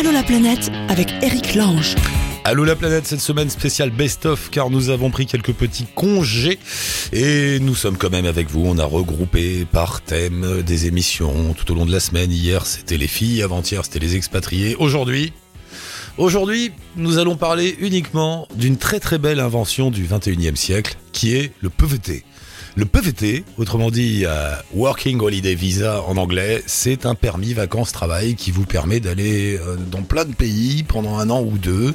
Allô la planète avec Eric Lange. Allô la planète, cette semaine spéciale best-of car nous avons pris quelques petits congés et nous sommes quand même avec vous. On a regroupé par thème des émissions tout au long de la semaine. Hier c'était les filles, avant-hier c'était les expatriés. Aujourd'hui, aujourd'hui nous allons parler uniquement d'une très très belle invention du 21e siècle qui est le PVT. Le PVT, autrement dit euh, Working Holiday Visa en anglais, c'est un permis vacances-travail qui vous permet d'aller euh, dans plein de pays pendant un an ou deux,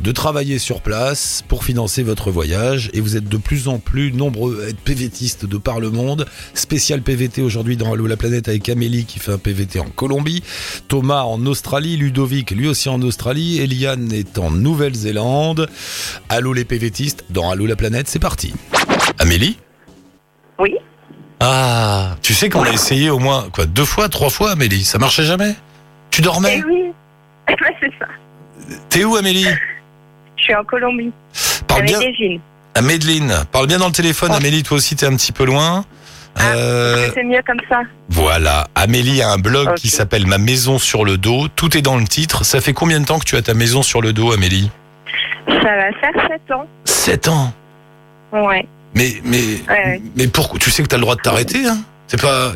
de travailler sur place pour financer votre voyage. Et vous êtes de plus en plus nombreux à être PVTistes de par le monde. Spécial PVT aujourd'hui dans Allo la planète avec Amélie qui fait un PVT en Colombie, Thomas en Australie, Ludovic lui aussi en Australie, Eliane est en Nouvelle-Zélande. Allô les PVTistes dans Allo la planète, c'est parti. Amélie Oui. Ah, tu sais qu'on a essayé au moins quoi deux fois, trois fois, Amélie. Ça marchait jamais? Tu dormais? Eh oui. C'est ça. T'es où, Amélie? Je suis en Colombie. Parle bien. À Medellin. Parle bien dans le téléphone, Oh. Amélie. Toi aussi, t'es un petit peu loin. Ah, Euh, C'est mieux comme ça. voilà. Amélie a un blog qui s'appelle Ma maison sur le dos. Tout est dans le titre. Ça fait combien de temps que tu as ta maison sur le dos, Amélie? Ça va faire 7 ans. Sept ans? Ouais. Mais mais Ouais. mais pourquoi Tu sais que t'as le droit de t'arrêter, hein C'est pas.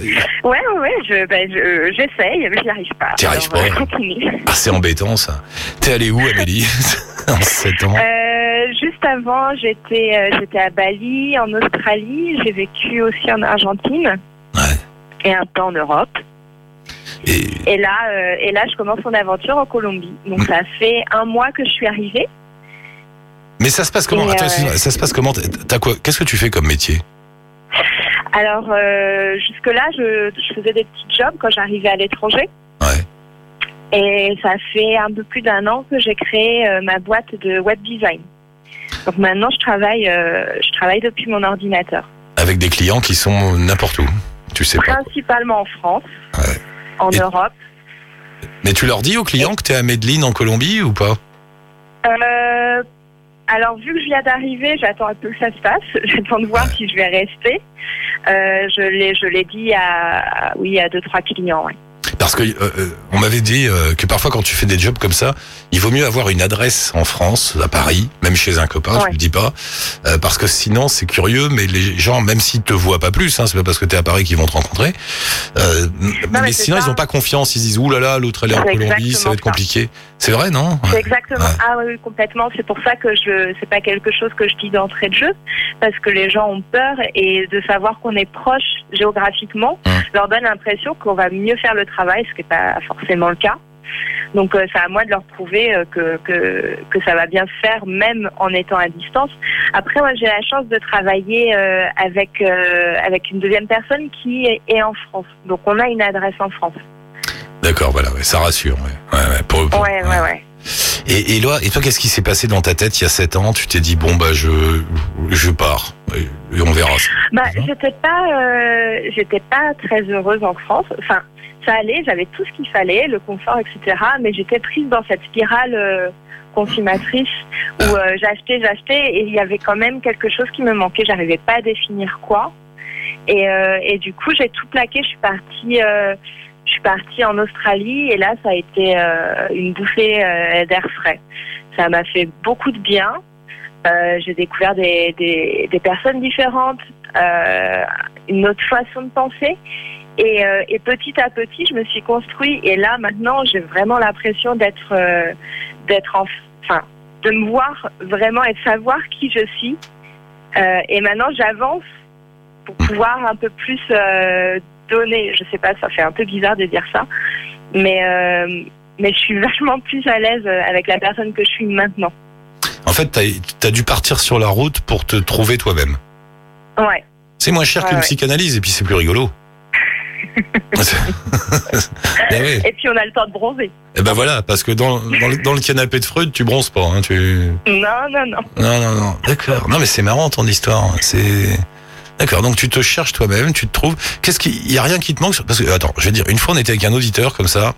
Ouais, ouais, ouais. Je, ben, je, j'essaye, mais j'y arrive pas. T'y arrives pas. euh, continue. Ah, c'est embêtant ça. T'es allé où, Amélie En sept ans? Euh, juste avant, j'étais, euh, j'étais à Bali, en Australie. J'ai vécu aussi en Argentine. Ouais. Et un peu en Europe. Et Et là, euh, et là, je commence mon aventure en Colombie. Donc, ça fait un mois que je suis arrivée. Mais ça se passe comment Attends, euh, ça se passe comment T'as quoi Qu'est-ce que tu fais comme métier Alors, euh, jusque-là, je, je faisais des petits jobs quand j'arrivais à l'étranger. Ouais. Et ça fait un peu plus d'un an que j'ai créé euh, ma boîte de web design. Donc maintenant, je travaille, je travaille depuis mon ordinateur. Avec des clients qui sont n'importe où. Tu sais pas. Principalement en France, Ouais. en Et- Europe. Mais tu leur dis aux clients que t'es à Medellin en Colombie ou pas? Euh, alors, vu que je viens d'arriver, j'attends un peu que ça se passe. J'attends de voir Ouais. si je vais rester. Euh, je l'ai, je l'ai dit à, oui, à deux, trois clients. ouais. Parce que euh, euh, on m'avait dit euh, que parfois quand tu fais des jobs comme ça, il vaut mieux avoir une adresse en France, à Paris, même chez un copain, je Ouais. le dis pas, euh, parce que sinon c'est curieux, mais les gens, même s'ils te voient pas plus, hein, c'est pas parce que t'es à Paris qu'ils vont te rencontrer, mais, sinon ça. ils ont pas confiance, ils disent ouh là là, l'autre elle est en Colombie, ça va être ça. C'est vrai, non C'est exactement. Ouais. Ah oui, complètement. C'est pour ça que je, c'est pas quelque chose que je dis d'entrée de jeu, parce que les gens ont peur et de savoir qu'on est proche géographiquement Hum. leur donne l'impression qu'on va mieux faire le travail, ce qui n'est pas forcément le cas. Donc euh, c'est à moi de leur prouver euh, que, que que ça va bien se faire même en étant à distance. Après moi j'ai la chance de travailler euh, avec avec une deuxième personne qui est, est en France. Donc on a une adresse en France. D'accord, voilà, ouais, ça rassure. Ouais, ouais, ouais, pour- pour- Ouais ouais ouais. Et, et, là, et toi, qu'est-ce qui s'est passé dans ta tête il y a sept ans? Tu t'es dit bon bah je je pars et, on verra. Bah, Mhm. j'étais pas, euh, j'étais pas très heureuse en France. Enfin, ça allait, j'avais tout ce qu'il fallait, le confort, etc. Mais j'étais prise dans cette spirale euh, consommatrice où euh, j'achetais, j'achetais, et il y avait quand même quelque chose qui me manquait. J'arrivais pas à définir quoi. Et, euh, et du coup, j'ai tout plaqué. Je suis partie. Je suis partie en Australie et là, ça a été euh, une bouffée euh, d'air frais. Ça m'a fait beaucoup de bien. Euh, j'ai découvert des, des, personnes différentes, une autre façon de penser. Et, et petit à petit, je me suis construit. Et là, maintenant, j'ai vraiment l'impression d'être, d'être en, enfin, de me voir vraiment et de savoir qui je suis. Et maintenant, j'avance pour pouvoir un peu plus donner. Je sais pas, ça fait un peu bizarre de dire ça, mais euh, mais je suis vachement plus à l'aise avec la personne que je suis maintenant. En fait, t'as as dû partir sur la route pour te trouver toi-même. Ouais. C'est moins cher Ouais, qu'une ouais. psychanalyse et puis c'est plus rigolo. Ouais. Et puis on a le temps de bronzer. Et ben voilà, parce que dans, dans, le, dans le canapé de Freud, tu bronzes pas. Hein, tu... Non, non, non. Non, non, non. D'accord. Non, mais c'est marrant ton histoire. C'est D'accord, donc tu te cherches toi-même, tu te trouves. Qu'est-ce qu'il y a rien qui te manque Parce que attends, je vais dire, une fois on était avec un auditeur comme ça.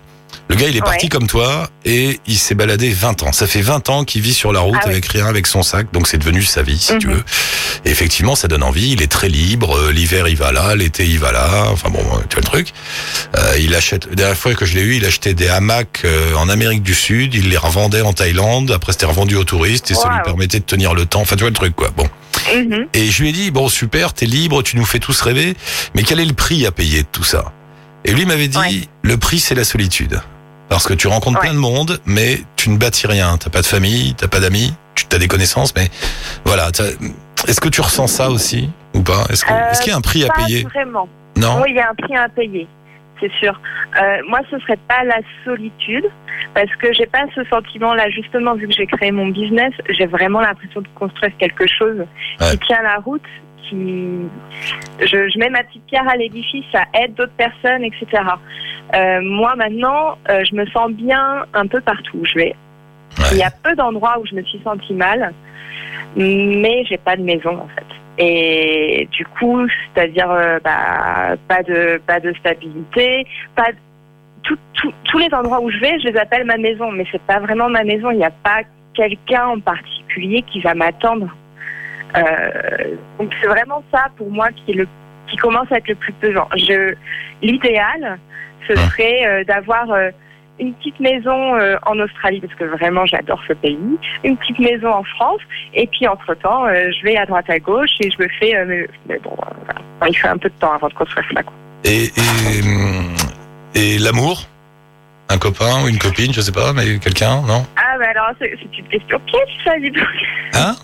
Le gars, il est parti Ouais. comme toi et il s'est baladé 20 ans. Ça fait 20 ans qu'il vit sur la route Ah avec rien, avec son sac. Donc c'est devenu sa vie, si tu Mhm. veux. Et effectivement, ça donne envie. Il est très libre. Euh, L'hiver, il va là. L'été, il va là. Enfin bon, tu vois le truc. Euh, il achète. La dernière fois que je l'ai eu, il achetait des hamacs euh, en Amérique du Sud. Il les revendait en Thaïlande. Après, c'était revendu aux touristes et ça lui permettait de tenir le temps. Enfin, tu vois le truc, quoi. Bon. Mhm. Et je lui ai dit, bon, super, t'es libre, tu nous fais tous rêver, mais quel est le prix à payer de tout ça? Et lui m'avait dit, Ouais. le prix, c'est la solitude. Parce que tu rencontres Ouais. plein de monde, mais tu ne bâtis rien. T'as pas de famille, t'as pas d'amis, tu as des connaissances, mais voilà. Est-ce que tu ressens ça aussi ou pas? Est-ce Euh, qu'il y a un prix à payer? vraiment. Non? Oui, il y a un prix à payer, c'est sûr. Euh, moi, ce serait pas la solitude, parce que j'ai pas ce sentiment-là. Justement, vu que j'ai créé mon business, j'ai vraiment l'impression de construire quelque chose Ouais. qui tient la route, qui je, je mets ma petite pierre à l'édifice, ça aide d'autres personnes, etc. Euh, moi, maintenant, euh, je me sens bien un peu partout où je vais. Ouais. Il y a peu d'endroits où je me suis sentie mal, mais j'ai pas de maison en fait. Et du coup, c'est-à-dire euh, bah, pas de pas de stabilité, pas de- tout- tout- tous les endroits où je vais, je les appelle ma maison, mais c'est pas vraiment ma maison. Il n'y a pas quelqu'un en particulier qui va m'attendre. Euh, donc c'est vraiment ça pour moi qui est le qui commence à être le plus pesant. Je l'idéal, ce Ouais. serait euh, d'avoir euh, une petite maison euh, en Australie parce que vraiment j'adore ce pays, une petite maison en France et puis entre temps je vais à droite à gauche et je me fais euh, mais, mais bon euh, voilà. Il faut un peu de temps avant de construire ça quoi. Et, et, et l'amour? Un copain ou une copine, je sais pas, mais quelqu'un, non? Ah bah alors c'est c'est une question piège ça dis donc. Hein?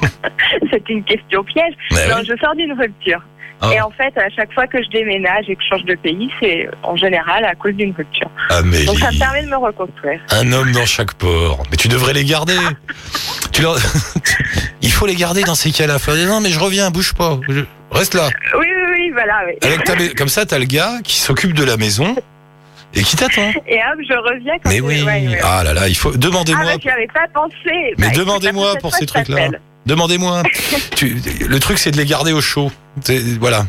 C'est une question piège. Mais Non, oui. je sors d'une rupture. Ah. Et en fait, à chaque fois que je déménage et que je change de pays, c'est en général à cause d'une rupture. Amélie. Donc ça me permet de me reconstruire. Un homme dans chaque port. Mais tu devrais les garder. tu leur- Il faut les garder dans ces cas-là. Faut dire, non, mais je reviens, bouge pas. Je- Reste là. Oui, oui, oui, voilà. Oui. Avec Comme ça, t'as le gars qui s'occupe de la maison et qui t'attend. Et hop, je reviens quand Mais oui. ouais, ouais. Ah là là, il faut. Ah, Demandez-moi. mais j'y avais pas pensé. Mais Bah, demandez-moi pour ces trucs-là. Demandez-moi. Le truc, c'est de les garder au chaud. Voilà.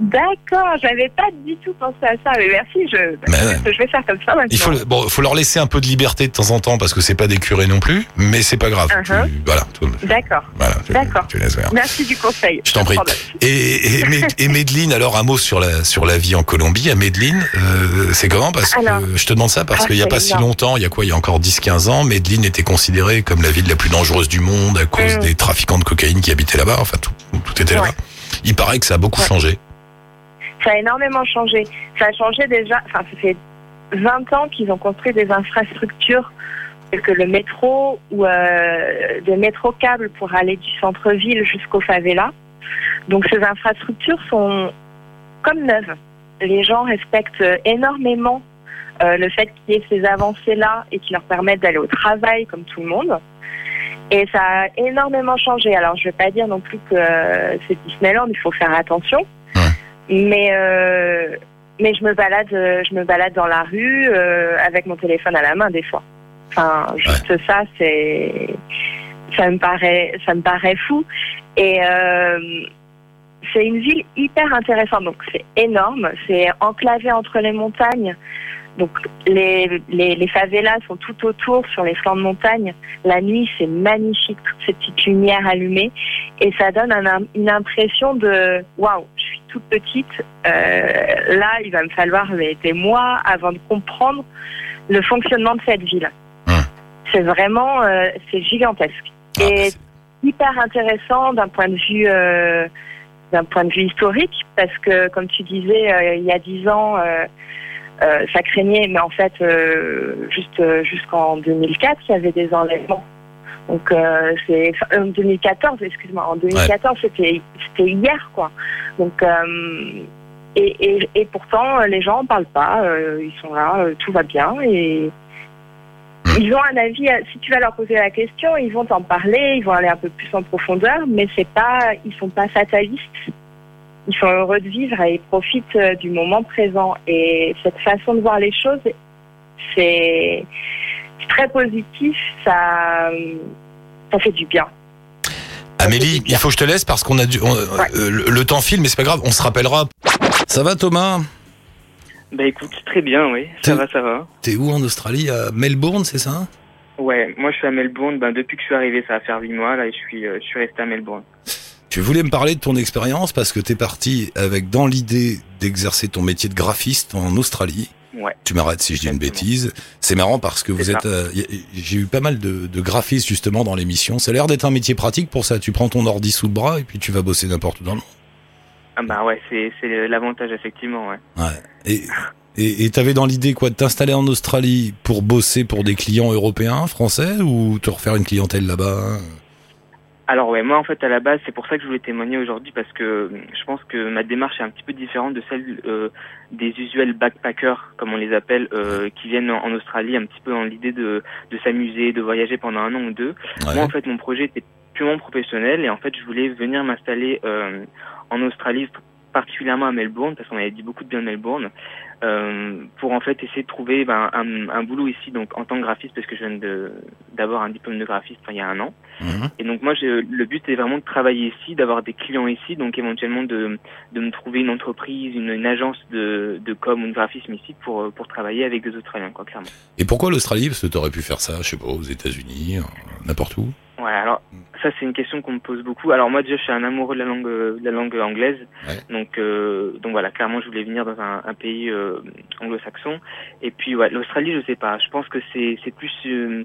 D'accord, j'avais pas du tout pensé à ça. Mais merci, je, ouais. je vais faire comme ça maintenant. Il faut, bon, faut leur laisser un peu de liberté de temps en temps parce que c'est pas des curés non plus, mais c'est pas grave. Uh-huh. Tu- voilà. D'accord, voilà D'accord. merci du conseil. Je t'en prie. Et, et, Med- et Medline, alors un mot sur la sur la vie en Colombie. À Medline, euh, c'est comment? Parce que je te demande ça parce ah, qu'il y a pas si longtemps, il y a quoi? Il y a encore 10-15 ans, Medline était considérée comme la ville la plus dangereuse du monde à cause Mm. des trafiquants de cocaïne qui habitaient là-bas. Enfin, tout, tout était là-bas. Il paraît que ça a beaucoup Ouais. changé. Ça a énormément changé. Ça a changé déjà. Enfin, ça fait 20 ans qu'ils ont construit des infrastructures telles que le métro ou euh, des métro-câbles pour aller du centre-ville jusqu'aux favelas. Donc ces infrastructures sont comme neuves. Les gens respectent énormément euh, le fait qu'il y ait ces avancées-là et qui leur permettent d'aller au travail comme tout le monde. Et ça a énormément changé. Alors je ne vais pas dire non plus que euh, c'est Disneyland, il faut faire attention. Mais euh, mais je me balade, euh, je me balade dans la rue euh, avec mon téléphone à la main des fois. Enfin, juste ça, c'est ça me paraît, ça me paraît fou. Et euh, c'est une ville hyper intéressante. Donc c'est énorme, c'est enclavé entre les montagnes. Donc les, les, les favelas sont tout autour sur les flancs de montagne. La nuit, c'est magnifique, toutes ces petites lumières allumées. Et ça donne un- une impression de waouh, je suis toute petite. Euh, là, il va me falloir des mois avant de comprendre le fonctionnement de cette ville. Hum. C'est vraiment, euh, c'est gigantesque. Ah, Et- hyper intéressant d'un point de vue euh, d'un point de vue historique parce que comme tu disais il y a dix ans euh, ça craignait mais en fait euh, juste euh, jusqu'en 2004 il y avait des enlèvements donc c'est en 2014 excuse-moi en 2014 c'était c'était hier quoi donc et, et, et pourtant les gens en parlent pas ils sont là tout va bien et ils ont un avis. Si tu vas leur poser la question, ils vont t'en parler, ils vont aller un peu plus en profondeur, mais c'est pas, ils sont pas fatalistes. Ils sont heureux de vivre et ils profitent euh, du moment présent. Et cette façon de voir les choses, c'est très positif. Ça, ça fait du bien. Amélie, il faut que je te laisse parce qu'on a on- euh, le, le temps file, mais c'est pas grave, on se rappellera. Ça va Thomas? Bah écoute, très bien, oui. Ça va, ça va. T'es où en Australie? À Melbourne, c'est ça? Ouais, moi je suis à Melbourne. Ben, depuis que je suis arrivé, ça va faire 8 mois là et je suis, euh, je suis resté à Melbourne. Tu voulais me parler de ton expérience parce que t'es parti avec dans l'idée d'exercer ton métier de graphiste en Australie. Ouais. Tu m'arrêtes si je dis une bêtise. C'est marrant parce que vous êtes. euh, J'ai eu pas mal de, de graphistes justement dans l'émission. Ça a l'air d'être un métier pratique pour ça. Tu prends ton ordi sous le bras et puis tu vas bosser n'importe où dans le monde. Ah bah ouais, c'est, l'avantage effectivement, ouais. Ouais. Et et et t'avais dans l'idée quoi de t'installer en Australie pour bosser pour des clients européens, français ou te refaire une clientèle là-bas? Alors ouais, moi en fait à la base c'est pour ça que je voulais témoigner aujourd'hui parce que euh, je pense que ma démarche est un petit peu différente de celle euh, des usuels backpackers comme on les appelle euh, qui viennent en, en Australie un petit peu dans l'idée de, de s'amuser, de voyager pendant un an ou deux. Ouais. Moi en fait mon projet était purement professionnel et en fait je voulais venir m'installer euh, en Australie particulièrement à Melbourne parce qu'on avait dit beaucoup de bien de Melbourne euh, pour en fait essayer de trouver ben, un, un boulot ici donc en tant que graphiste parce que je viens d'avoir un diplôme de graphiste il y a un an Mhm. et donc moi, le but est vraiment de travailler ici, d'avoir des clients ici, donc éventuellement de, de me trouver une entreprise, une, une agence de, de com ou de graphisme ici pour, pour travailler avec des Australiens, quoi, clairement. Et pourquoi l'Australie? Parce que t'aurais pu faire ça, je sais pas, aux États-Unis, euh, n'importe où? Ouais, alors ça c'est une question qu'on me pose beaucoup. Alors moi déjà je suis un amoureux de la langue euh, de la langue anglaise, Ouais. donc euh, donc voilà clairement je voulais venir dans un, un pays euh, anglo-saxon. Et puis ouais l'Australie je sais pas, je pense que c'est c'est plus euh,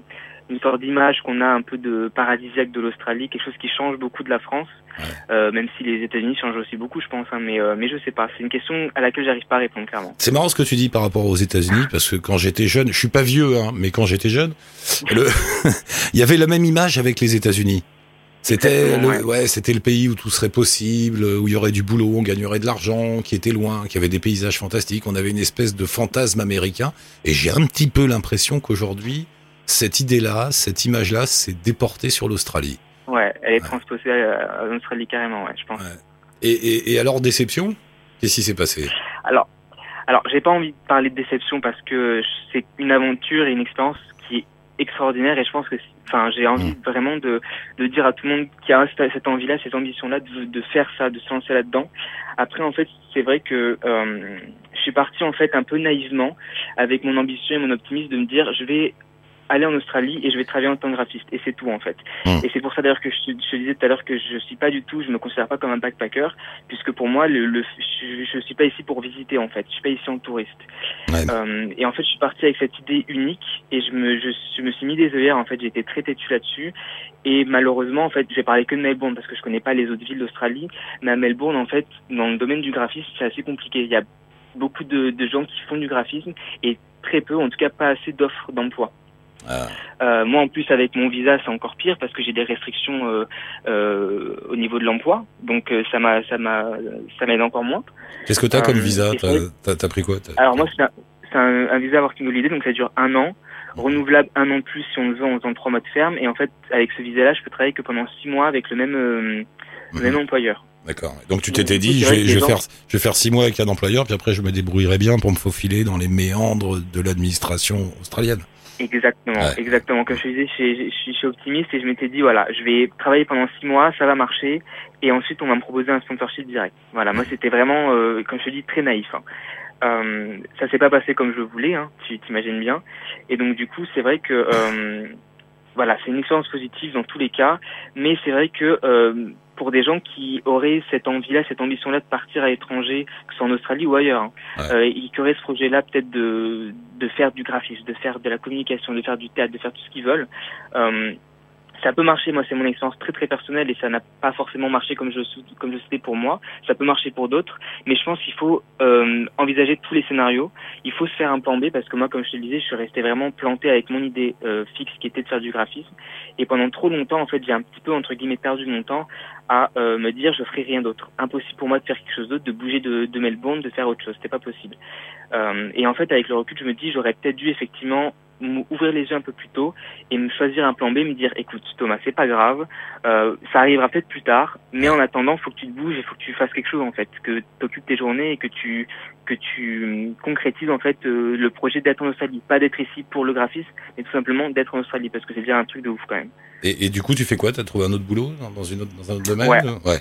une sorte d'image qu'on a un peu de paradisiaque de l'Australie, quelque chose qui change beaucoup de la France, Ouais. euh, même si les États-Unis changent aussi beaucoup je pense, hein, mais euh, mais je sais pas, c'est une question à laquelle j'arrive pas à répondre clairement. C'est marrant ce que tu dis par rapport aux États-Unis parce que quand j'étais jeune, je suis pas vieux, hein, mais quand j'étais jeune, le... il y avait la même image avec les États-Unis. C'était le, ouais, c'était le pays où tout serait possible, où il y aurait du boulot, on gagnerait de l'argent, qui était loin, qui avait des paysages fantastiques. On avait une espèce de fantasme américain. Et j'ai un petit peu l'impression qu'aujourd'hui, cette idée-là, cette image-là, s'est déportée sur l'Australie. Ouais, elle est Ouais. transposée à, à l'Australie carrément, ouais, je pense. Ouais. Et, et, et alors déception? Qu'est-ce qui s'est passé? Alors, alors j'ai pas envie de parler de déception parce que c'est une aventure et une expérience qui est extraordinaire et je pense que, enfin, j'ai envie vraiment de, de dire à tout le monde qui a cette cette envie-là, cette ambition-là de, de faire ça, de se lancer là-dedans. Après, en fait, c'est vrai que euh, je suis parti en fait un peu naïvement avec mon ambition et mon optimisme de me dire, je vais aller en Australie et je vais travailler en tant que graphiste et c'est tout en fait. Mm. Et c'est pour ça d'ailleurs que je, te- je disais tout à l'heure que je suis pas du tout, je me considère pas comme un backpacker puisque pour moi le, le je, je suis pas ici pour visiter en fait, je suis pas ici en touriste. Ouais. Euh, et en fait je suis parti avec cette idée unique et je me je, je me suis mis des œillères en fait, j'étais très têtu là-dessus et malheureusement en fait j'ai parlé que de Melbourne parce que je connais pas les autres villes d'Australie, mais à Melbourne en fait dans le domaine du graphisme c'est assez compliqué. Il y a beaucoup de, de gens qui font du graphisme et très peu, en tout cas pas assez d'offres d'emploi. Ah. Euh, moi, en plus, avec mon visa, c'est encore pire parce que j'ai des restrictions euh, euh, au niveau de l'emploi. Donc, ça m'a, ça m'a, ça m'aide encore moins. Qu'est-ce que t'as comme Euh, visa T'as pris quoi Alors moi, c'est un, un, visa working holiday, donc ça dure un an, renouvelable un an de plus si on le veut en faisant trois mois de ferme. Et en fait, avec ce visa-là, je peux travailler que pendant six mois avec le même, le Mhm. même employeur. D'accord. Donc tu t'étais dit, je vais, je faire, je vais faire six mois avec un employeur, puis après je me débrouillerai bien pour me faufiler dans les méandres de l'administration australienne. Exactement, Ouais. exactement. Comme je te disais, je, suis- je, je suis optimiste et je m'étais dit voilà, je vais travailler pendant six mois, ça va marcher, et ensuite on va me proposer un sponsorship direct. Voilà, moi c'était vraiment, euh, comme je te dis, très naïf. Hein. Euh, ça s'est pas passé comme je voulais, hein, tu t'imagines bien. Et donc du coup, c'est vrai que euh, voilà, c'est une expérience positive dans tous les cas, mais c'est vrai que euh, pour des gens qui auraient cette envie-là, cette ambition-là de partir à l'étranger, que ce soit en Australie ou ailleurs, hein, Ouais. euh, et qui auraient ce projet-là peut-être de, de faire du graphisme, de faire de la communication, de faire du théâtre, de faire tout ce qu'ils veulent. Euh, ça peut marcher, moi c'est mon expérience très très personnelle et ça n'a pas forcément marché comme je comme je sais pour moi. Ça peut marcher pour d'autres, mais je pense qu'il faut euh, envisager tous les scénarios. Il faut se faire un plan B parce que moi, comme je te le disais, je suis resté vraiment planté avec mon idée euh, fixe qui était de faire du graphisme. Et pendant trop longtemps, en fait, j'ai un petit peu entre guillemets perdu mon temps à euh, me dire je ferai rien d'autre. Impossible pour moi de faire quelque chose d'autre, de bouger de, de Melbourne, de faire autre chose. C'était pas possible. Euh, et en fait, avec le recul, je me dis j'aurais peut-être dû effectivement m- ouvrir les yeux un peu plus tôt et me choisir un plan B, me dire écoute Thomas, c'est pas grave, euh, ça arrivera peut-être plus tard, mais en attendant, faut que tu te bouges et faut que tu fasses quelque chose en fait, que tu occupes tes journées et que tu que tu concrétises en fait euh, le projet d'être en Australie, pas d'être ici pour le graphisme, mais tout simplement d'être en Australie parce que c'est déjà un truc de ouf quand même. Et, et du coup, tu fais quoi? T'as trouvé un autre boulot dans, une autre, dans un autre domaine? Ouais. ouais.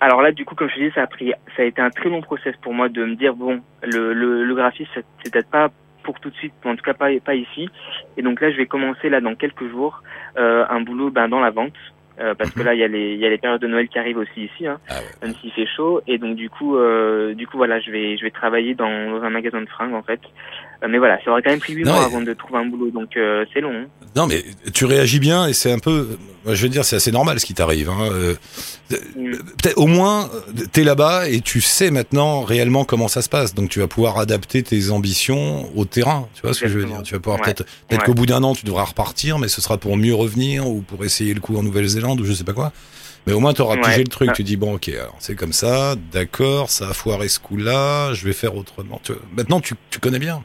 Alors là, du coup, comme je te dis, ça a pris, ça a été un très long process pour moi de me dire bon, le, le, le graphisme, c'est peut-être pas pour tout de suite, en tout cas pas ici. Et donc là, je vais commencer là dans quelques jours euh, un boulot ben, dans la vente. Euh, parce que là, il y a les il y a les périodes de Noël qui arrivent aussi ici, hein, Ah ouais. même s'il fait chaud. Et donc du coup, euh, du coup voilà, je vais je vais travailler dans, dans un magasin de fringues en fait. Euh, mais voilà, ça aurait quand même pris huit Non, mois et- avant de trouver un boulot, donc c'est long. hein. Non, mais tu réagis bien et c'est un peu, je veux dire, c'est assez normal ce qui t'arrive. Hein. Mm. Au moins, t'es là-bas et tu sais maintenant réellement comment ça se passe. Donc tu vas pouvoir adapter tes ambitions au terrain. Tu vois ce que je veux dire? Tu vas pouvoir Ouais. peut-être, peut-être Ouais. qu'au bout d'un an, tu devras repartir, mais ce sera pour mieux revenir ou pour essayer le coup en Nouvelle-Zélande ou je sais pas quoi. Mais au moins, tu auras Ouais. pigé le truc. Ah. Tu dis bon, ok, alors c'est comme ça, d'accord, ça a foiré ce coup-là, je vais faire autrement. Tu maintenant, tu, tu connais bien.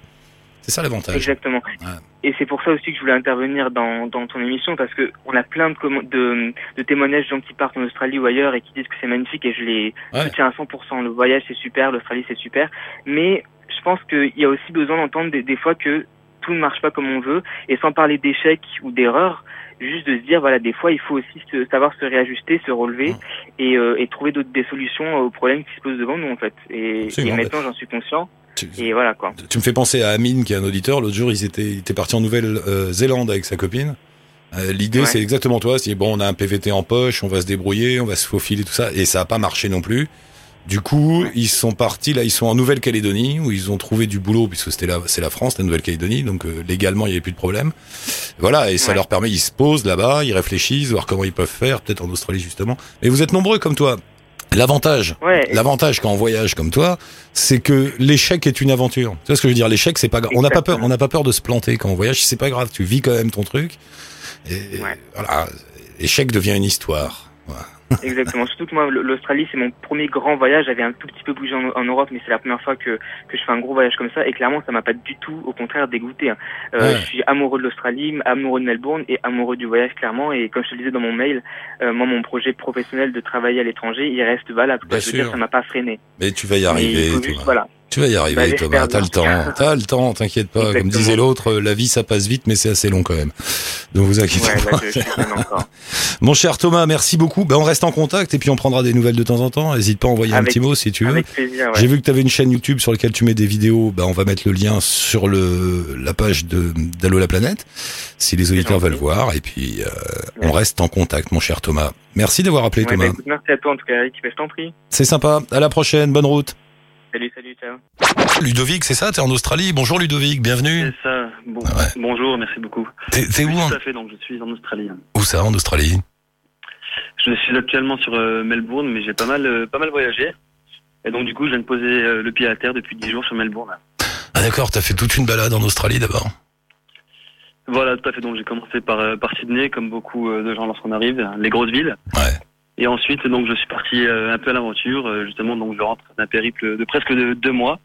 C'est ça l'avantage. Exactement. Ouais. Et c'est pour ça aussi que je voulais intervenir dans, dans ton émission parce que on a plein de, de témoignages de gens qui partent en Australie ou ailleurs et qui disent que c'est magnifique et je les Ouais. soutiens à 100%. Le voyage c'est super, l'Australie c'est super, mais je pense qu'il y a aussi besoin d'entendre des, des fois que tout ne marche pas comme on veut et sans parler d'échecs ou d'erreurs, juste de se dire voilà des fois il faut aussi se, savoir se réajuster, se relever Ouais. et, euh, et trouver d'autres des solutions aux problèmes qui se posent devant nous en fait. Et, et maintenant j'en suis conscient Tu- et voilà quoi. Tu me fais penser à Amine, qui est un auditeur. L'autre jour, ils étaient, il était parti en Nouvelle-Zélande avec sa copine. Euh, L'idée, Ouais. c'est exactement toi. C'est bon, on a un PVT en poche, on va se débrouiller, on va se faufiler, tout ça. Et ça a pas marché non plus. Du coup, ils sont partis, là, ils sont en Nouvelle-Calédonie, où ils ont trouvé du boulot, puisque c'était là, c'est la France, la Nouvelle-Calédonie, donc euh, légalement, il n'y avait plus de problème. Voilà, et ça Ouais. leur permet, ils se posent là-bas, ils réfléchissent, voir comment ils peuvent faire, peut-être en Australie, justement. Mais vous êtes nombreux comme toi. L'avantage, Ouais. L'avantage quand on voyage comme toi, c'est que l'échec est une aventure. Tu vois ce que je veux dire? L'échec, c'est pas grave. On n'a pas peur. On n'a pas peur de se planter quand on voyage. C'est pas grave. Tu vis quand même ton truc. Et Ouais. voilà, l'échec devient une histoire. Voilà. Exactement. Surtout que moi, l'Australie, c'est mon premier grand voyage. J'avais un tout petit peu bougé en, en Europe, mais c'est la première fois que, que je fais un gros voyage comme ça. Et clairement, ça m'a pas du tout, au contraire, dégoûté. hein. Euh, Ouais. Je suis amoureux de l'Australie, amoureux de Melbourne et amoureux du voyage, clairement. Et comme je te le disais dans mon mail, euh, moi, mon projet professionnel de travailler à l'étranger, il reste valable. Bien je veux sûr. dire, ça m'a pas freiné. Mais tu vas y arriver. juste, voilà. Tu vas y arriver, Bah, Thomas. T'as le temps. T'as le temps. T'inquiète pas. Comme disait l'autre, la vie ça passe vite, mais c'est assez long quand même. Donc vous inquiétez Ouais, pas. là, je, je. Mon cher Thomas, merci beaucoup. Ben, on reste en contact et puis on prendra des nouvelles de temps en temps. N'hésite pas à envoyer un petit mot si tu veux. Avec plaisir, ouais. J'ai vu que tu avais une chaîne YouTube sur laquelle tu mets des vidéos. Bah, on va mettre le lien sur le la page de d'Allo la planète si les auditeurs veulent voir. Et puis euh, on reste en contact, mon cher Thomas. Merci d'avoir appelé Thomas. bah, écoute, merci à toi, en tout cas, Eric. Je t'en prie. C'est sympa. À la prochaine. Bonne route. Salut, salut, ciao. Ludovic, c'est ça? T'es en Australie? Bonjour Ludovic, bienvenue. C'est ça. Bon, Ouais. Bonjour, merci beaucoup. T'es où hein Tout à fait, donc je suis en Australie. Où ça en Australie? Je suis actuellement sur euh, Melbourne, mais j'ai pas mal, euh, pas mal voyagé. Et donc du coup, je viens de poser euh, le pied à terre depuis 10 jours sur Melbourne. Ah d'accord. T'as fait toute une balade en Australie d'abord. Voilà, tout à fait. Donc j'ai commencé par, par Sydney, comme beaucoup de gens lorsqu'on arrive, les grosses villes. Ouais. Et ensuite, donc je suis parti euh, un peu à l'aventure. euh, justement, donc je rentre d'un périple de presque de, deux mois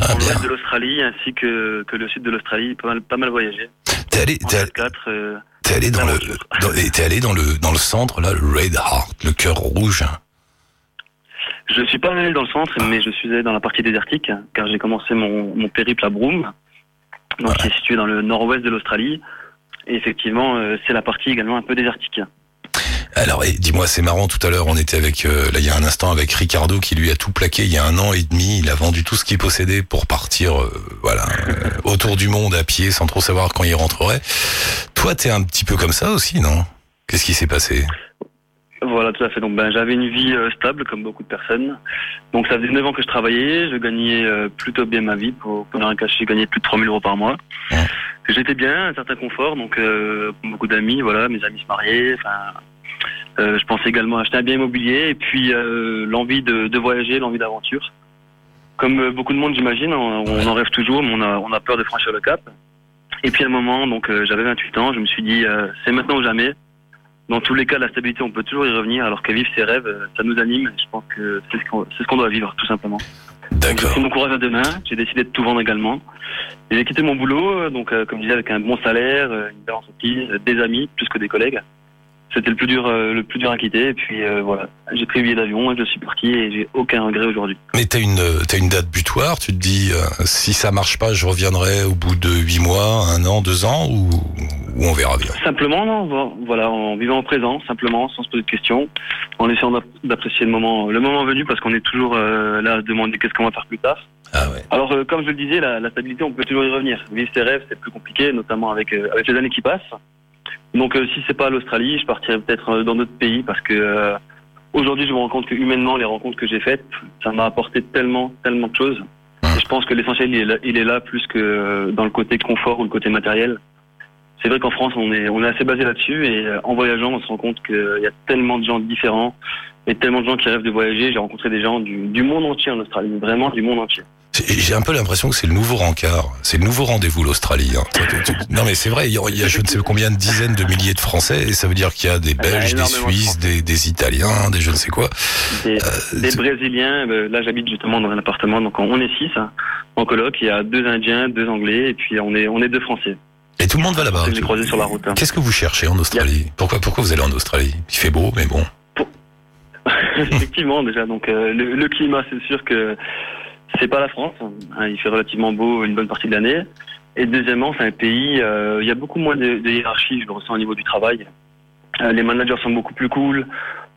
Ah l'ouest de l'Australie ainsi que, que le sud de l'Australie. Pas mal, pas mal voyagé. T'es allé, t'es allé, 4 euh, allé dans le, dans, allé dans le dans le centre là, le Red Heart, le cœur rouge. Je suis pas allé dans le centre, mais je suis allé dans la partie désertique, car j'ai commencé mon, mon périple à Broome, donc qui est situé dans le nord-ouest de l'Australie. Et effectivement, euh, c'est la partie également un peu désertique. Alors, dis-moi, c'est marrant, tout à l'heure, on était avec, euh, là, il y a un instant, avec Ricardo, qui lui a tout plaqué il y a un an et demi. Il a vendu tout ce qu'il possédait pour partir, euh, voilà, euh, autour du monde à pied, sans trop savoir quand il rentrerait. Toi, t'es un petit peu comme ça aussi, non? Qu'est-ce qui s'est passé? Voilà, tout à fait. Donc, ben, j'avais une vie euh, stable, comme beaucoup de personnes. Donc, ça faisait 9 ans que je travaillais. Je gagnais euh, plutôt bien ma vie. Pour, pour ne rien cacher, je gagnais plus de 3000 euros par mois. Ouais. J'étais bien, un certain confort. Donc, euh, beaucoup d'amis, voilà, mes amis se mariaient. Enfin, euh, je pensais également acheter un bien immobilier. Et puis, euh, l'envie de, de voyager, l'envie d'aventure. Comme euh, beaucoup de monde, j'imagine, on, on en rêve toujours, mais on a, on a peur de franchir le cap. Et puis, à un moment, donc, euh, j'avais 28 ans, je me suis dit, c'est maintenant ou jamais dans tous les cas, la stabilité, on peut toujours y revenir, alors que vivre ses rêves, ça nous anime. Je pense que c'est ce qu'on ce doit vivre, tout simplement. J'ai D'accord. pris mon courage à deux mains, j'ai décidé de tout vendre également. Et J'ai quitté mon boulot, donc comme je disais, avec un bon salaire, une belle entreprise, des amis, plus que des collègues. C'était le plus dur, euh, le plus dur à quitter. Et puis euh, voilà, j'ai pris le billet d'avion et je suis parti et j'ai aucun regret aujourd'hui. Mais t'as une, t'as une date butoir, tu te dis, euh, si ça marche pas, je reviendrai au bout de huit mois, un an, deux ans, ou, ou on verra bien? Simplement, non, vo- voilà, en vivant au présent, simplement, sans se poser de questions, en essayant d'app- d'apprécier le moment, le moment venu, parce qu'on est toujours là à se demander qu'est-ce qu'on va faire plus tard. Ah ouais. Alors, comme je le disais, la, la stabilité, on peut toujours y revenir. Vivre ses rêves, c'est plus compliqué, notamment avec avec les années qui passent. Donc, euh, si c'est pas l'Australie, je partirai peut-être euh, dans d'autres pays, parce que euh, aujourd'hui, je me rends compte que humainement, les rencontres que j'ai faites, ça m'a apporté tellement, tellement de choses. Et je pense que l'essentiel, il, est là- plus que euh, dans le côté confort ou le côté matériel. C'est vrai qu'en France, on est, assez basé là-dessus et en voyageant, on se rend compte qu'il y a tellement de gens différents et tellement de gens qui rêvent de voyager. J'ai rencontré des gens du, du monde entier en Australie, vraiment du monde entier. J'ai un peu l'impression que c'est le nouveau rencard, c'est le nouveau rendez-vous l'Australie. hein. Non mais c'est vrai, il y, a, il y a je ne sais combien de dizaines de milliers de Français et ça veut dire qu'il y a des Belges, des de Suisses, des, des Italiens, des je ne sais quoi. Des, Euh, des Brésiliens, euh, là j'habite justement dans un appartement, donc on est six hein, en coloc. Il y a deux Indiens, deux Anglais et puis on est on est deux Français. et tout le monde va là-bas. hein. Qu'est-ce que vous cherchez en Australie? Pourquoi pourquoi vous allez en Australie? Il fait beau, mais bon. Effectivement déjà, donc euh, le, le climat, c'est sûr que c'est pas la France. hein, il fait relativement beau une bonne partie de l'année. Et deuxièmement, c'est un pays, euh, il y a beaucoup moins de, hiérarchie, je le ressens au niveau du travail. Euh, les managers sont beaucoup plus cool.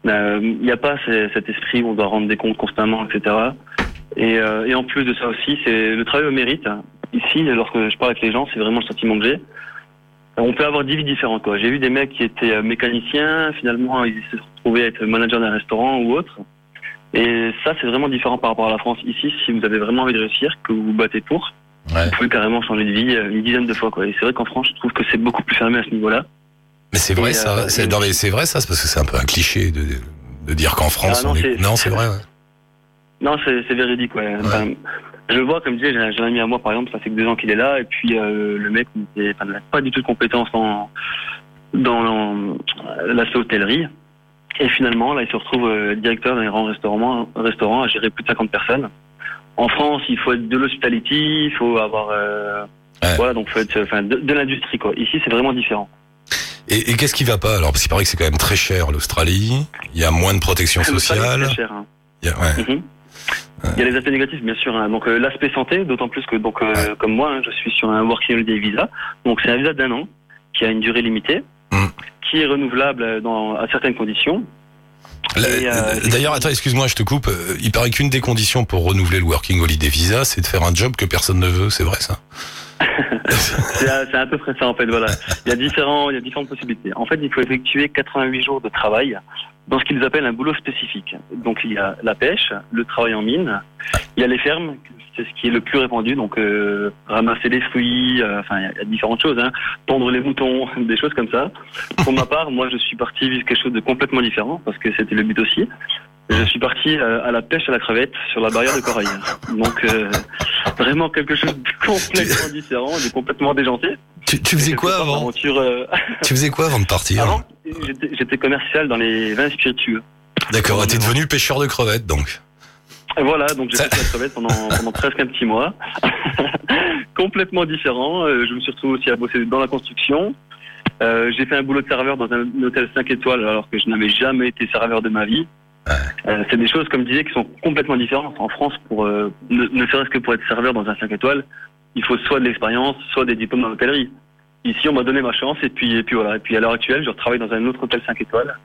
Euh, Il n'y a pas ce- cet esprit où on doit rendre des comptes constamment, etc. Et, euh, et en plus de ça aussi, c'est le travail au mérite. Ici, lorsque je parle avec les gens, c'est vraiment le sentiment que j'ai. On peut avoir des vies différentes. J'ai vu des mecs qui étaient mécaniciens, finalement, ils se retrouvaient être manager d'un restaurant ou autre. Et ça, c'est vraiment différent par rapport à la France. Ici, si vous avez vraiment envie de réussir, que vous vous battez pour, Ouais. vous pouvez carrément changer de vie euh, une dizaine de fois. Quoi. Et c'est vrai qu'en France, je trouve que c'est beaucoup plus fermé à ce niveau-là. Mais c'est vrai ça. euh, c'est vrai ça, c'est parce que c'est un peu un cliché de, de dire qu'en France Ah non, on est. c'est- Non, c'est vrai. ouais. Non, c'est véridique. Ouais. Enfin, je le vois, comme je disais, j'ai un ami à moi, par exemple, ça fait que deux ans qu'il est là, et puis euh, le mec n'a pas du tout de compétences en, dans l'en- la hôtellerie. Et finalement, là, il se retrouve euh, directeur d'un grand restaurant, restaurant à gérer plus de 50 personnes. En France, il faut être de l'hospitality, il faut avoir, euh, Ouais. voilà, donc faut être, enfin, de, de l'industrie quoi. Ici, c'est vraiment différent. Et, et qu'est-ce qui va pas? Alors Parce qu'il paraît que c'est quand même très cher l'Australie. Il y a moins de protection sociale. cher, hein. Il y a- ouais. Mhm. Il y a les aspects négatifs, bien sûr. hein. Donc euh, l'aspect santé, d'autant plus que donc comme moi, hein, je suis sur un working holiday visa. Donc c'est un visa d'un an qui a une durée limitée, Mm. Qui est renouvelable dans à certaines conditions. Euh, D'ailleurs, attends, excuse-moi, je te coupe. Euh, Il paraît qu'une des conditions pour renouveler le Working Holiday Visa, c'est de faire un job que personne ne veut. C'est vrai ça? C'est à, c'est à peu près ça en fait. Voilà. Il y a différents, il y a différentes possibilités. En fait, il faut effectuer 88 jours de travail dans ce qu'ils appellent un boulot spécifique. Donc il y a la pêche, le travail en mine, il y a les fermes, c'est ce qui est le plus répandu. Donc euh, ramasser les fruits, euh, enfin il y a- il y, a différentes choses, hein. tondre les moutons, des choses comme ça. Pour ma part, moi je suis parti vivre quelque chose de complètement différent parce que c'était le but aussi. Je suis parti euh, à la pêche à la crevette sur la barrière de corail. Donc euh, vraiment quelque chose de complètement différent, de complètement déjanté. tu, tu faisais quoi avant euh, Tu faisais quoi avant de partir Avant, j'étais commercial dans les vins spiritueux. D'accord, t'es devenu pêcheur de crevettes donc. Voilà, donc j'ai fait la crevette pendant, pendant presque un petit mois. Complètement différent. Euh, Je me suis retrouvé aussi à bosser dans la construction. Euh, j'ai fait un boulot de serveur dans un hôtel 5 étoiles alors que je n'avais jamais été serveur de ma vie. Euh, c'est des choses, comme je disais, qui sont complètement différentes. En France, pour euh, ne, ne serait-ce que pour être serveur dans un 5 étoiles, il faut soit de l'expérience, soit des diplômes dans l'hôtellerie. Ici, on m'a donné ma chance et puis, et puis voilà. Et puis à l'heure actuelle, je retravaille dans un autre hôtel 5 étoiles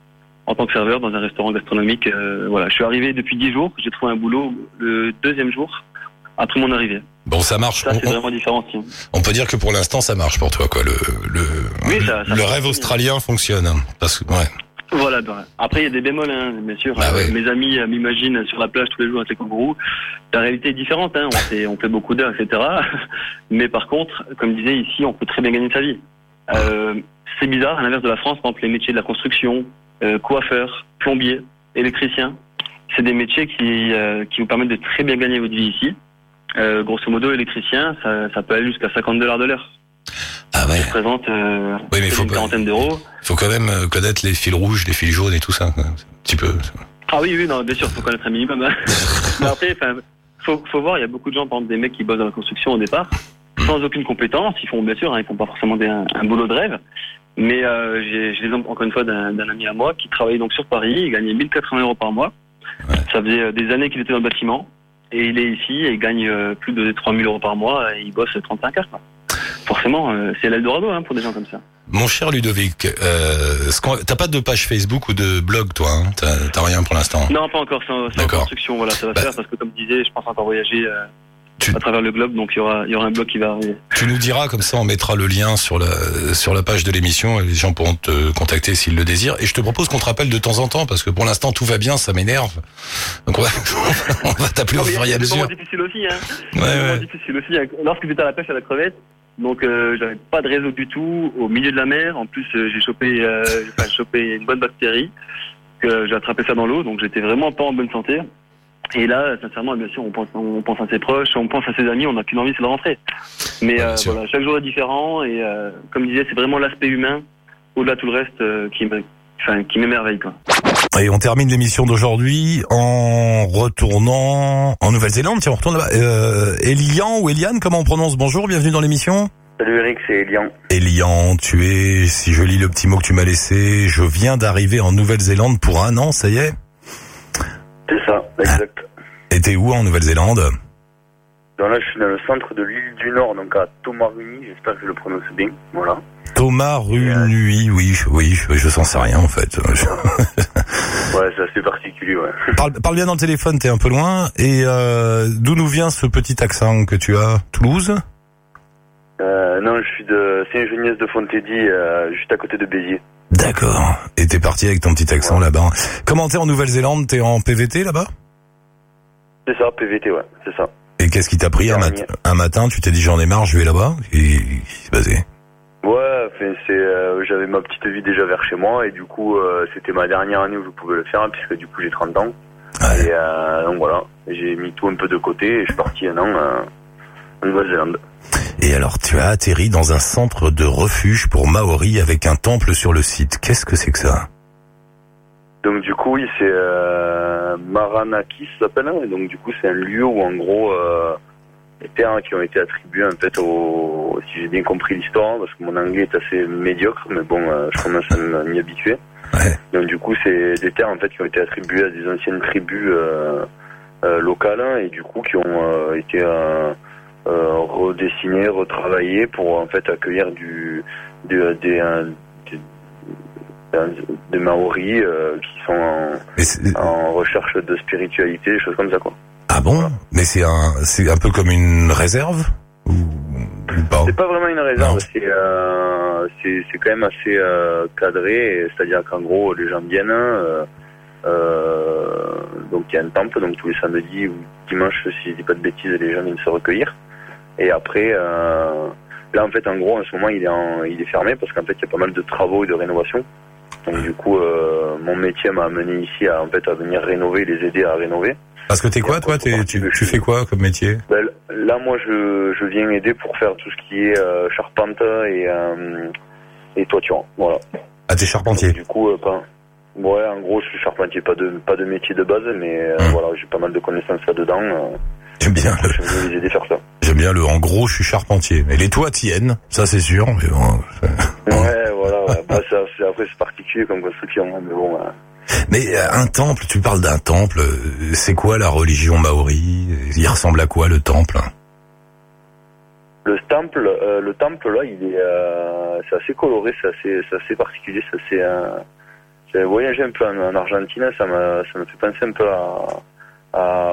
en tant que serveur dans un restaurant gastronomique. Euh, voilà, je suis arrivé depuis 10 jours. J'ai trouvé un boulot le deuxième jour après mon arrivée. Bon, ça marche. Ça, c'est vraiment différent on peut dire que pour l'instant, ça marche pour toi, quoi. Le, le, Oui, ça- ça le rêve australien fonctionne. Parce que, ouais. Voilà, ben, après il y a des bémols, hein, bien sûr. Ah Euh, ouais. Mes amis euh, m'imaginent sur la plage tous les jours avec les kangourous. La réalité est différente, hein. on, fait, on fait beaucoup d'heures, etc. Mais par contre, comme je disais ici, on peut très bien gagner sa vie. Euh, c'est bizarre, à l'inverse de la France, par exemple, les métiers de la construction, euh, coiffeur, plombier, électricien, c'est des métiers qui, euh, qui vous permettent de très bien gagner votre vie ici. Euh, grosso modo, électricien, ça, ça peut aller jusqu'à 50 dollars de l'heure. Ah ouais. Ça représente Oui, mais peut-être faut une pas- quarantaine d'euros. Faut quand même connaître les fils rouges, les fils jaunes et tout ça. Un petit peu. Ah oui, oui, non, bien sûr, faut connaître un minimum. hein. Mais après, faut faut, faut voir, il y a beaucoup de gens, par exemple, des mecs qui bossent dans la construction au départ, sans aucune compétence. Ils font, bien sûr, hein, ils font pas forcément des- un, un boulot de rêve. Mais euh, j'ai l'exemple, encore une fois, d'un ami à moi qui travaillait donc sur Paris. Il gagnait 1080 euros par mois. Ouais. Ça faisait euh, des années qu'il était dans le bâtiment. Et il est ici et il gagne euh, plus de 3000 euros par mois et il bosse 35 heures. Quoi. Forcément, euh, c'est l'Eldorado hein, pour des gens comme ça. Mon cher Ludovic, euh, t'as pas de page Facebook ou de blog, toi hein? T'as rien pour l'instant? Non, pas encore, c'est en, construction. Voilà, ça va Bah. faire parce que, comme je disais, je pense encore voyager euh, Tu- à travers le globe. Donc, il y aura, y aura un blog qui va arriver. Tu nous diras, comme ça on mettra le lien sur la, sur la page de l'émission et les gens pourront te contacter s'ils le désirent. Et je te propose qu'on te rappelle de temps en temps, parce que pour l'instant tout va bien, ça m'énerve. Donc on va, on va t'appeler au fur et à C'est mesure. vraiment difficile aussi. Hein. Ouais, C'est ouais. difficile aussi. hein. Lorsque j'étais à la pêche à la crevette, donc euh, j'avais pas de réseau du tout au milieu de la mer. En plus, euh, j'ai chopé, euh, chopé une bonne bactérie. Que j'ai attrapé ça dans l'eau, donc j'étais vraiment pas en bonne santé. Et là, sincèrement, bien sûr, on pense, on pense à ses proches, on pense à ses amis, on n'a qu'une envie, c'est de rentrer. Mais Ouais, euh, voilà, chaque jour est différent et euh, comme je disais, c'est vraiment l'aspect humain, au-delà de tout le reste, euh, qui me, enfin, qui m'émerveille quoi. Et on termine l'émission d'aujourd'hui en retournant en Nouvelle-Zélande. Tiens, on retourne là-bas. Euh, Elian ou Eliane, comment on prononce Bonjour, bienvenue dans l'émission. Salut Eric, c'est Elian. Elian, tu es, si je lis le petit mot que tu m'as laissé, je viens d'arriver en Nouvelle-Zélande pour un an, ça y est C'est ça, exact. Et t'es où en Nouvelle-Zélande là, je suis dans le centre de l'île du Nord, donc à Tomaruni, j'espère que je le prononce bien. Voilà. Thomas Runui, oui, oui, je, je s'en sais rien en fait. Ouais, c'est assez particulier, ouais. parle, parle bien dans le téléphone, t'es un peu loin. Et euh, d'où nous vient ce petit accent que tu as Toulouse Euh, non, je suis de Saint-Geniès de Fontédy, euh, juste à côté de Béziers. D'accord. Et t'es parti avec ton petit accent là-bas. Comment t'es en Nouvelle-Zélande? T'es en PVT là-bas? C'est ça, PVT, ouais, c'est ça. Et qu'est-ce qui t'a pris un, mat- un matin? Tu t'es dit j'en ai marre, je vais là-bas Et qu'est-ce qui s'est passé? Ouais, c'est, euh, j'avais ma petite vie déjà vers chez moi, et du coup, c'était ma dernière année où je pouvais le faire, puisque du coup, j'ai 30 ans. Ouais. Et donc voilà, j'ai mis tout un peu de côté, et je suis parti un an en Nouvelle-Zélande. Et alors tu as atterri dans un centre de refuge pour Maori avec un temple sur le site. Qu'est-ce que c'est que ça? Donc du coup, oui, c'est euh, Maranaki, ça s'appelle. hein, Et donc du coup, c'est un lieu où en gros, euh, les terres qui ont été attribuées en fait au, si j'ai bien compris l'histoire, parce que mon anglais est assez médiocre, mais bon, euh, je commence à m'y habituer. Ouais. Donc du coup, c'est des terres en fait qui ont été attribuées à des anciennes tribus locales hein, et du coup qui ont été euh, redessinées, retravaillées pour en fait accueillir du des Maoris euh, qui sont en, recherche de spiritualité, des choses comme ça quoi. Ah bon? Mais c'est un, c'est un peu comme une réserve ou, pas? C'est pas vraiment une réserve, c'est euh, c'est c'est quand même assez euh, cadré, c'est-à-dire qu'en gros les gens viennent, donc il y a un temple, donc tous les samedis ou dimanches, si je dis pas de bêtises, les gens viennent se recueillir. Et après, euh, là en fait en gros en ce moment il est en, il est fermé parce qu'en fait il y a pas mal de travaux et de rénovations. Donc du coup euh, mon métier m'a amené ici à en fait à venir rénover, les aider à rénover. Parce que t'es quoi toi tu, tu fais quoi comme métier? Ben, là, moi, je, je viens aider pour faire tout ce qui est euh, charpente et, euh, et toiture. Voilà. Ah t'es charpentier? Du coup, pas. Ouais, en gros, je suis charpentier, pas de pas de métier de base, mais Hmm. voilà, j'ai pas mal de connaissances là-dedans. J'aime bien. je viens les aider à faire ça. J'aime bien le. En gros, je suis charpentier. Mais les toits tiennent, ça c'est sûr. Mais bon. Ouais, voilà. Ouais. Bah, ça, c'est- après, c'est particulier comme construction, mais bon. Mais euh, un temple, tu parles d'un temple. euh, C'est quoi la religion maori? Il ressemble à quoi le temple? Le temple, euh, le temple là, il est, euh, c'est assez coloré, c'est assez, c'est assez particulier, c'est assez. Euh, j'ai voyagé un peu en, en Argentine, ça m'a, ça me fait penser un peu à, à,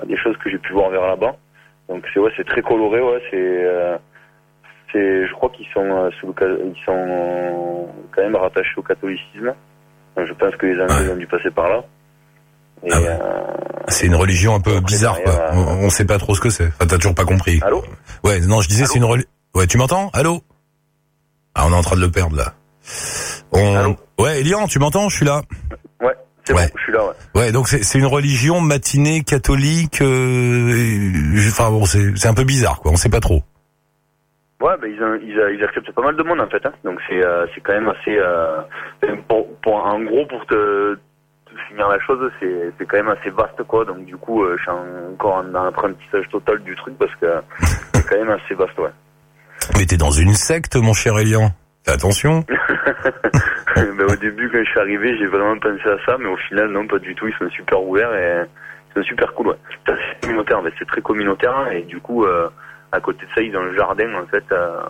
à des choses que j'ai pu voir vers là-bas. Donc c'est ouais, c'est très coloré, ouais, c'est, euh, c'est, je crois qu'ils sont, euh, sous le, ils sont quand même rattachés au catholicisme. Donc, je pense que les Anglais ont dû passer par là. Ah ouais. euh, C'est une religion un peu bizarre, quoi. On, on sait pas trop ce que c'est. Enfin, t'as toujours pas compris. Allô Ouais, non, je disais c'est une religion. Ouais, tu m'entends? Allô? Ah, on est en train de le perdre là. On... Allô Ouais, Elian, tu m'entends? Je suis là. C'est Ouais. bon, je suis là, ouais. Ouais, donc c'est une religion matinée catholique. euh, Enfin bon, c'est un peu bizarre, quoi. On sait pas trop. Ouais, ben ils, ils, ils acceptent pas mal de monde en fait. Hein. Donc c'est euh, quand même assez. Euh, pour, pour en gros pour te, te finir la chose, c'est quand même assez vaste quoi. Donc du coup, euh, je suis encore en apprentissage total du truc parce que c'est quand même assez vaste, ouais. Mais t'es dans une secte, mon cher Elian. Attention. Ben, au début, quand je suis arrivé, j'ai vraiment pensé à ça, mais au final, non, pas du tout. Ils sont super ouverts et ils sont super cool, ouais. C'est communautaire, en fait. c'est très communautaire hein, et du coup, euh, à côté de ça, ils ont un jardin en fait euh,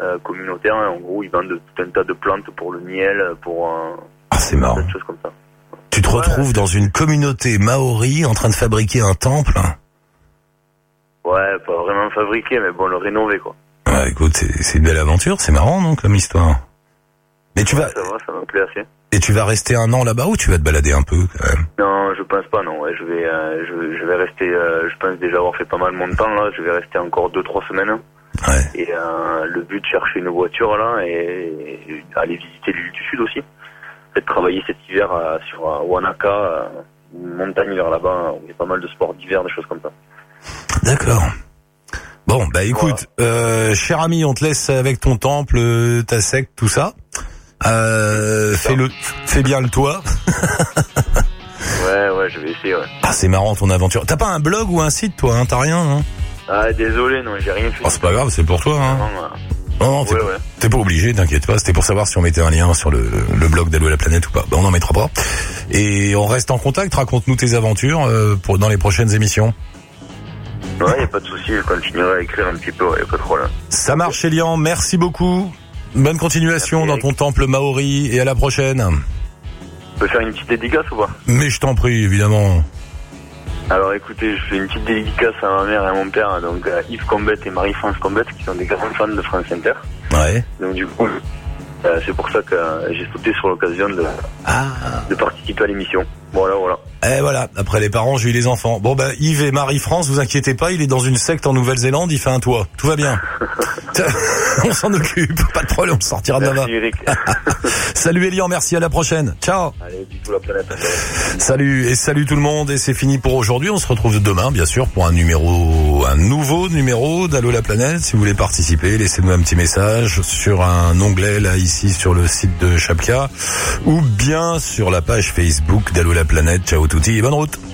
euh, communautaire. En gros, ils vendent tout un tas de plantes pour le miel, pour Ah, c'est marrant. choses comme ça. Tu te retrouves dans une communauté maori en train de fabriquer un temple? Ouais, pas vraiment fabriqué, mais bon, le rénover quoi. Ouais, écoute, c'est une belle aventure, c'est marrant, non, comme histoire? Mais tu vas, Ça va, ça me plaît assez. et tu vas rester un an là-bas ou tu vas te balader un peu, quand même? Non, je pense pas, non. Ouais, je vais, euh, je, je vais rester. euh, je pense déjà avoir fait pas mal mon temps là. Je vais rester encore deux, trois semaines. Ouais. Et euh, le but, chercher une voiture là et, et aller visiter l'île du Sud aussi. Peut-être travailler cet hiver sur Wanaka, une montagne vers là-bas où il y a pas mal de sports d'hiver, des choses comme ça. D'accord. Bon, bah écoute, euh, cher ami, on te laisse avec ton temple, euh, ta secte, tout ça. Euh, fais le, fais bien le toit. Ouais, ouais, je vais essayer. Ouais. Ah, c'est marrant ton aventure. T'as pas un blog ou un site, toi hein T'as rien hein Ah, désolé, non, j'ai rien fait. Oh, c'est pas grave, c'est pour toi. Hein non, non, t'es Ouais, ouais. pas obligé, t'inquiète pas. C'était pour savoir si on mettait un lien sur le, le blog d'Allo la planète ou pas. Bah, on en mettra pas. Et on reste en contact. Raconte-nous tes aventures euh, pour dans les prochaines émissions. Ouais, y a pas de souci. Je continuerai à écrire un petit peu. Ouais, y a pas de problème. Ça marche, Elian. Merci beaucoup. Bonne continuation Merci, dans ton temple maori et à la prochaine. On peut faire une petite dédicace ou pas? Mais je t'en prie, évidemment. Alors écoutez, je fais une petite dédicace à ma mère et à mon père, donc à Yves Combette et Marie-France Combette, qui sont des grands fans de France Inter. Ouais. Donc du coup, euh, c'est pour ça que euh, j'ai sauté sur l'occasion de, Ah. de participer à l'émission. Voilà, voilà. Et voilà, après les parents, j'ai eu les enfants. Bon bah Yves et Marie-France, vous inquiétez pas, il est dans une secte en Nouvelle-Zélande, il fait un toit. Tout va bien. on s'en occupe, pas de problème, on sortira de là-bas. Salut Elian, merci, à la prochaine. Ciao. Allez, la planète. Salut et salut tout le monde et c'est fini pour aujourd'hui. On se retrouve demain bien sûr pour un numéro, un nouveau numéro d'Allo la planète. Si vous voulez participer, laissez-nous un petit message sur un onglet là ici sur le site de Chapka ou bien sur la page Facebook d'Allo la planète. Ciao touti et bonne route.